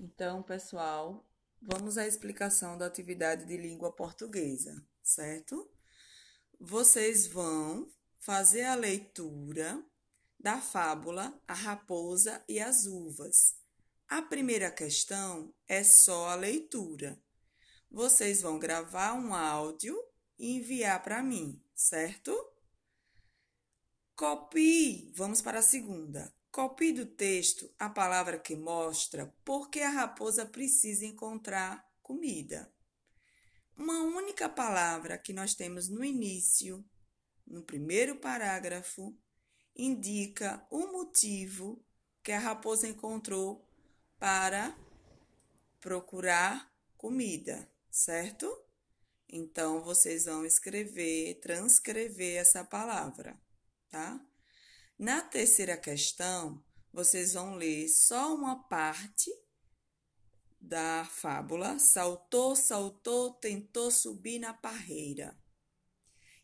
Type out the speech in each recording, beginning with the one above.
Então, pessoal, vamos à explicação da atividade de língua portuguesa, certo? Vocês vão fazer a leitura da fábula A Raposa e as Uvas. A primeira questão é só a leitura. Vocês vão gravar um áudio e enviar para mim, certo? Copie. Vamos para a segunda. Copie do texto a palavra que mostra por que a raposa precisa encontrar comida. Uma única palavra que nós temos no início, no primeiro parágrafo, indica o motivo que a raposa encontrou para procurar comida, certo? Então, vocês vão escrever, transcrever essa palavra, tá? Na terceira questão, vocês vão ler só uma parte da fábula. Saltou, saltou, tentou subir na parreira.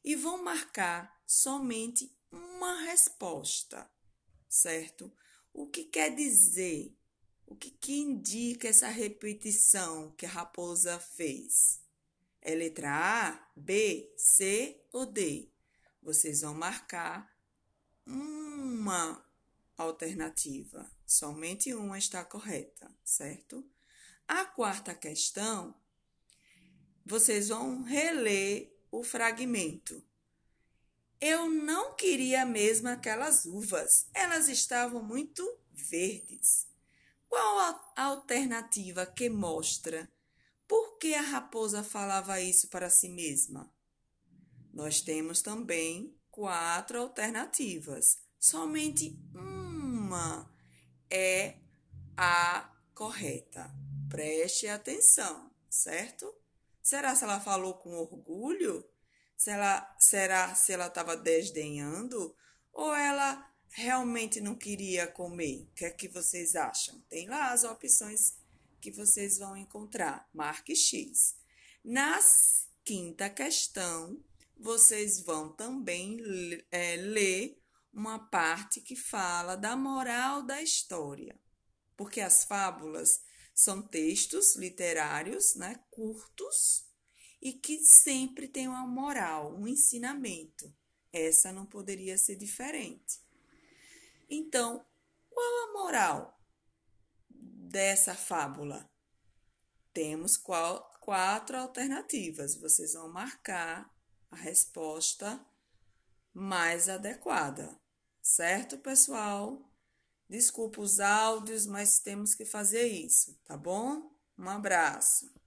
E vão marcar somente uma resposta, certo? O que quer dizer? O que, que indica essa repetição que a raposa fez? É letra A, B, C ou D? Vocês vão marcar uma alternativa, somente uma está correta, certo? A quarta questão, vocês vão reler o fragmento. Eu não queria mesmo aquelas uvas, elas estavam muito verdes. Qual a alternativa que mostra por que a raposa falava isso para si mesma? Nós temos também quatro alternativas. Somente uma é a correta. Preste atenção, certo? Será se ela falou com orgulho? Se ela, será se ela estava desdenhando? Ou ela realmente não queria comer? O que é que vocês acham? Tem lá as opções que vocês vão encontrar. Marque X. Na quinta questão, vocês vão também é, ler uma parte que fala da moral da história, porque as fábulas são textos literários, né, curtos e que sempre tem uma moral, um ensinamento. Essa não poderia ser diferente. Então, qual a moral dessa fábula? Temos qual, quatro alternativas. Vocês vão marcar a resposta mais adequada. Certo, pessoal? Desculpa os áudios, mas temos que fazer isso, tá bom? Um abraço.